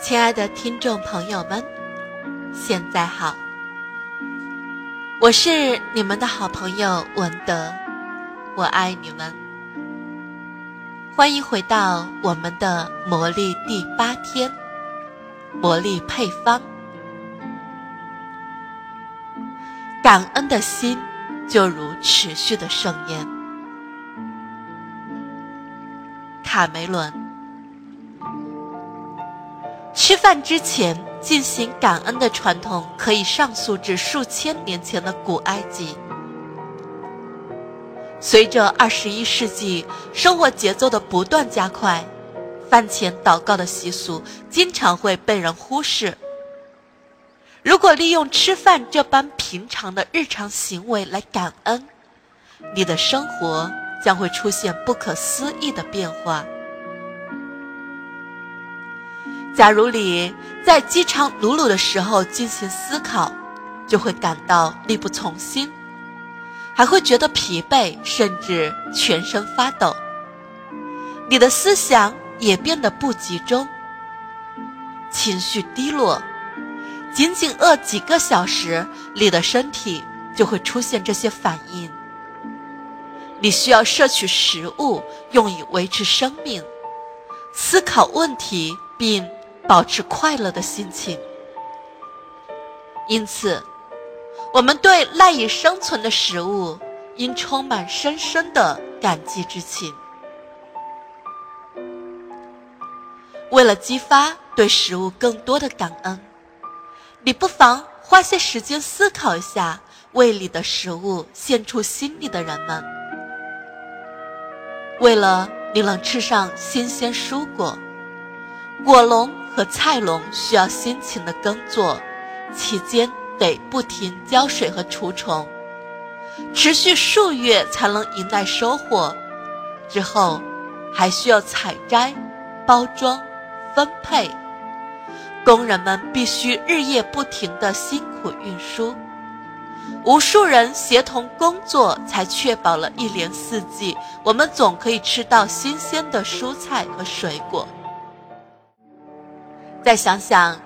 亲爱的听众朋友们，现在好，我是你们的好朋友文德，我爱你们，欢迎回到我们的魔力第八天，魔力配方，感恩的心就如持续的盛宴，卡梅伦。吃饭之前进行感恩的传统，可以上溯至数千年前的古埃及。随着二十一世纪生活节奏的不断加快，饭前祷告的习俗经常会被人忽视。如果利用吃饭这般平常的日常行为来感恩，你的生活将会出现不可思议的变化。假如你在饥肠辘辘的时候进行思考，就会感到力不从心，还会觉得疲惫，甚至全身发抖。你的思想也变得不集中，情绪低落。仅仅饿几个小时，你的身体就会出现这些反应。你需要摄取食物，用以维持生命，思考问题，并。保持快乐的心情，因此，我们对赖以生存的食物应充满深深的感激之情。为了激发对食物更多的感恩，你不妨花些时间思考一下胃里的食物献出心里的人们。为了你能吃上新鲜蔬果，果农。和菜农需要辛勤的耕作，期间得不停浇水和除虫，持续数月才能迎来收获。之后，还需要采摘、包装、分配，工人们必须日夜不停的辛苦运输，无数人协同工作，才确保了一年四季我们总可以吃到新鲜的蔬菜和水果。再想想，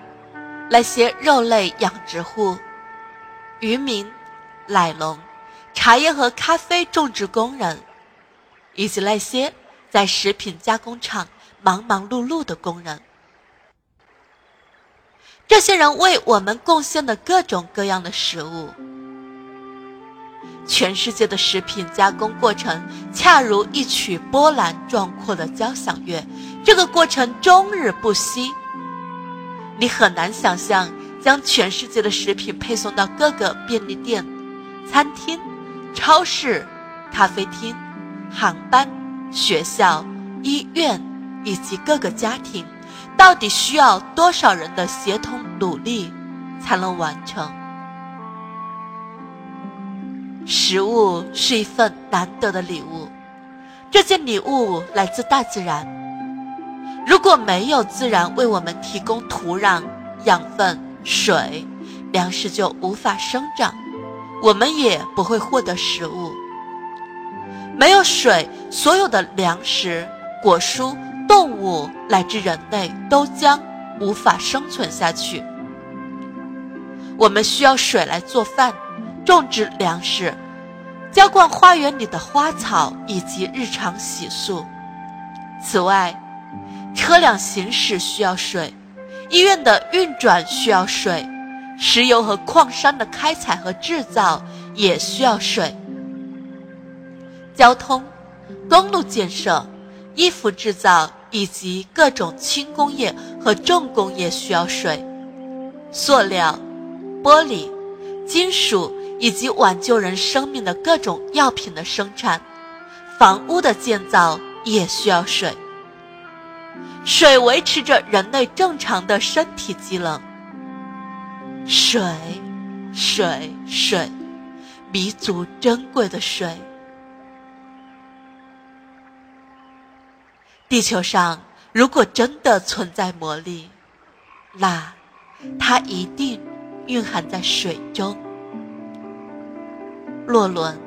那些肉类养殖户、渔民、奶农、茶叶和咖啡种植工人，以及那些在食品加工厂忙忙碌碌的工人，这些人为我们贡献的各种各样的食物。全世界的食品加工过程，恰如一曲波澜壮阔的交响乐，这个过程终日不息。你很难想象，将全世界的食品配送到各个便利店、餐厅、超市、咖啡厅、航班、学校、医院以及各个家庭，到底需要多少人的协同努力才能完成？食物是一份难得的礼物，这件礼物来自大自然。如果没有自然为我们提供土壤、养分、水，粮食就无法生长，我们也不会获得食物。没有水，所有的粮食、果蔬、动物乃至人类都将无法生存下去。我们需要水来做饭、种植粮食、浇灌花园里的花草以及日常洗漱。此外，车辆行驶需要水，医院的运转需要水，石油和矿山的开采和制造也需要水。交通、公路建设、衣服制造以及各种轻工业和重工业需要水。塑料、玻璃、金属以及挽救人生命的各种药品的生产，房屋的建造也需要水。水维持着人类正常的身体机能。水，水，水，弥足珍贵的水。地球上如果真的存在魔力，那它一定蕴含在水中。洛伦·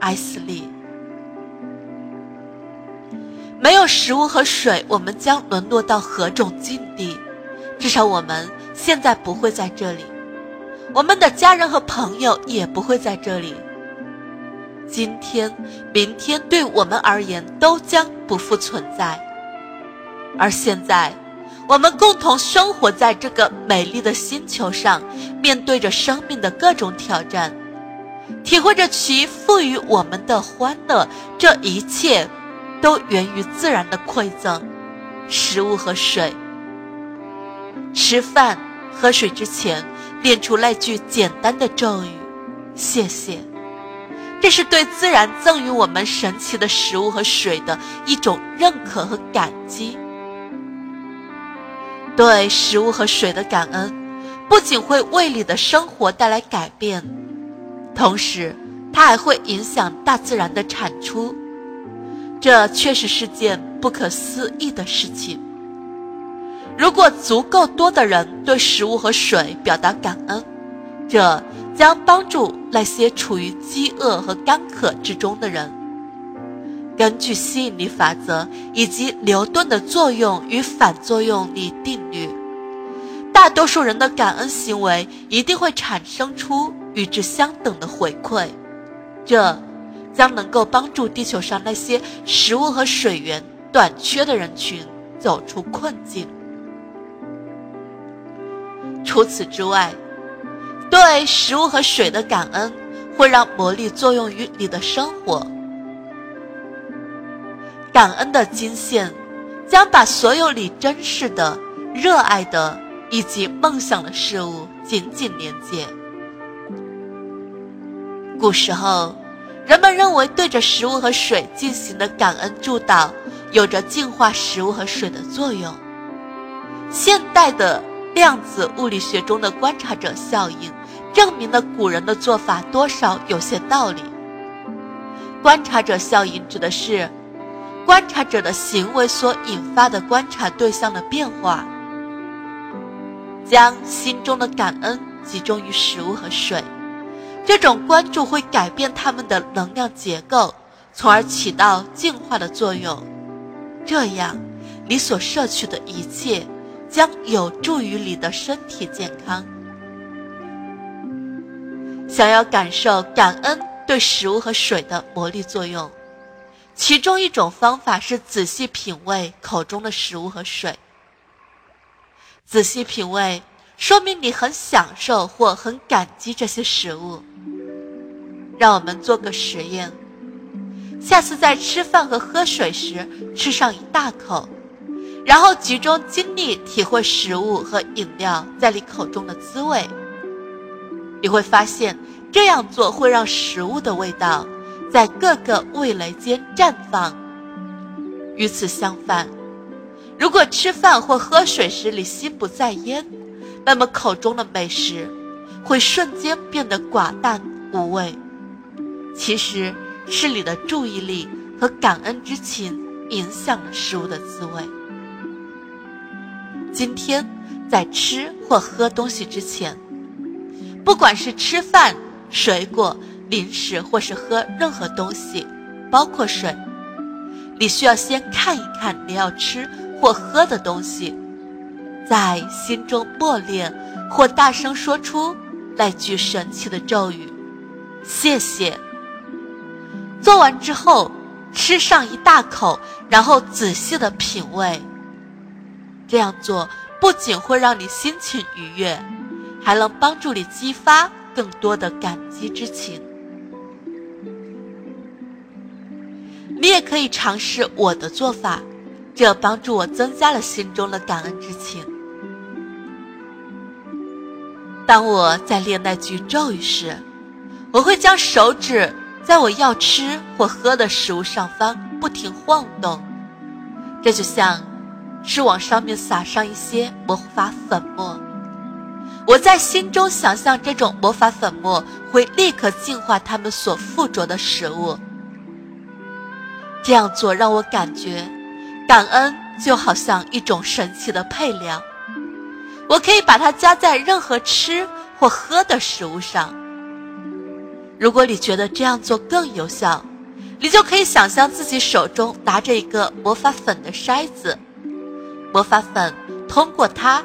埃斯利。没有食物和水，我们将沦落到何种境地？至少我们现在不会在这里，我们的家人和朋友也不会在这里。今天、明天对我们而言都将不复存在，而现在，我们共同生活在这个美丽的星球上，面对着生命的各种挑战，体会着其赋予我们的欢乐。这一切，都源于自然的馈赠：食物和水。吃饭、喝水之前，念出那句简单的咒语：“谢谢。”这是对自然赠予我们神奇的食物和水的一种认可和感激。对食物和水的感恩，不仅会为你的生活带来改变，同时它还会影响大自然的产出。这确实是件不可思议的事情。如果足够多的人对食物和水表达感恩，这。将帮助那些处于饥饿和干渴之中的人。根据吸引力法则以及牛顿的作用与反作用力定律，大多数人的感恩行为一定会产生出与之相等的回馈，这将能够帮助地球上那些食物和水源短缺的人群走出困境。除此之外。对食物和水的感恩，会让魔力作用于你的生活。感恩的金线，将把所有你珍视的、热爱的以及梦想的事物紧紧连接。古时候，人们认为对着食物和水进行的感恩祝祷，有着净化食物和水的作用。现代的量子物理学中的观察者效应。证明了古人的做法多少有些道理。观察者效应指的是观察者的行为所引发的观察对象的变化。将心中的感恩集中于食物和水，这种关注会改变它们的能量结构，从而起到净化的作用。这样，你所摄取的一切将有助于你的身体健康。想要感受感恩对食物和水的魔力作用，其中一种方法是仔细品味口中的食物和水。仔细品味，说明你很享受或很感激这些食物。让我们做个实验：下次在吃饭和喝水时，吃上一大口，然后集中精力体会食物和饮料在你口中的滋味。你会发现，这样做会让食物的味道在各个味蕾间绽放。与此相反，如果吃饭或喝水时你心不在焉，那么口中的美食会瞬间变得寡淡无味。其实是你的注意力和感恩之情影响了食物的滋味。今天在吃或喝东西之前。不管是吃饭、水果、零食，或是喝任何东西，包括水，你需要先看一看你要吃或喝的东西，在心中默念或大声说出那句神奇的咒语：“谢谢。”做完之后，吃上一大口，然后仔细的品味。这样做不仅会让你心情愉悦。还能帮助你激发更多的感激之情。你也可以尝试我的做法，这帮助我增加了心中的感恩之情。当我在念那句咒语时，我会将手指在我要吃或喝的食物上方不停晃动，这就像是往上面撒上一些魔法粉末。我在心中想象，这种魔法粉末会立刻净化他们所附着的食物。这样做让我感觉，感恩就好像一种神奇的配料，我可以把它加在任何吃或喝的食物上。如果你觉得这样做更有效，你就可以想象自己手中拿着一个魔法粉的筛子，魔法粉通过它。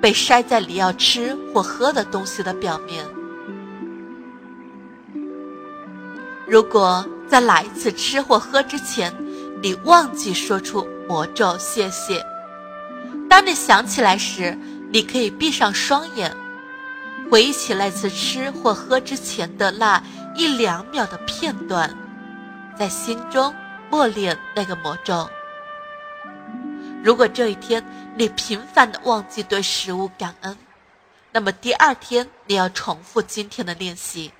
被筛在你要吃或喝的东西的表面。如果在哪一次吃或喝之前，你忘记说出魔咒“谢谢”，当你想起来时，你可以闭上双眼，回忆起那次吃或喝之前的那一两秒的片段，在心中默念那个魔咒。如果这一天你频繁的忘记对食物感恩，那么第二天你要重复今天的练习。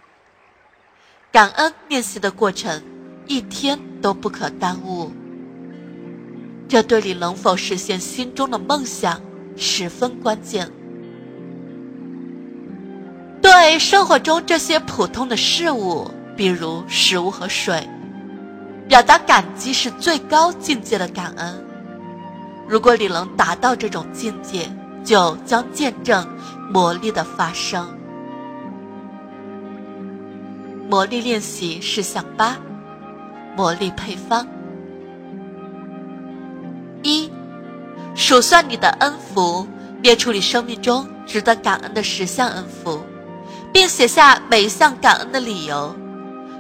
感恩练习的过程一天都不可耽误，这对你能否实现心中的梦想十分关键。对生活中这些普通的事物，比如食物和水，表达感激是最高境界的感恩。如果你能达到这种境界，就将见证魔力的发生。魔力练习事项八：魔力配方。一、数算你的恩福，列出你生命中值得感恩的十项恩福，并写下每一项感恩的理由。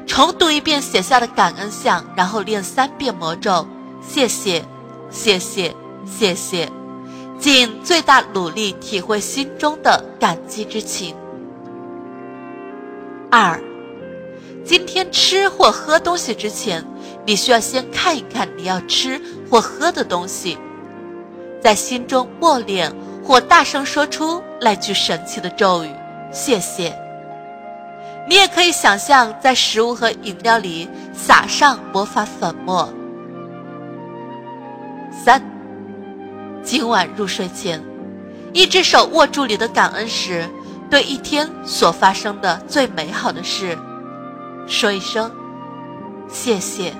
重读一遍写下的感恩项，然后念三遍魔咒：谢谢，谢谢。谢谢，尽最大努力体会心中的感激之情。二，今天吃或喝东西之前，你需要先看一看你要吃或喝的东西，在心中默念或大声说出那句神奇的咒语“谢谢”。你也可以想象在食物和饮料里撒上魔法粉末。三。今晚入睡前，一只手握住你的感恩石，对一天所发生的最美好的事，说一声谢谢。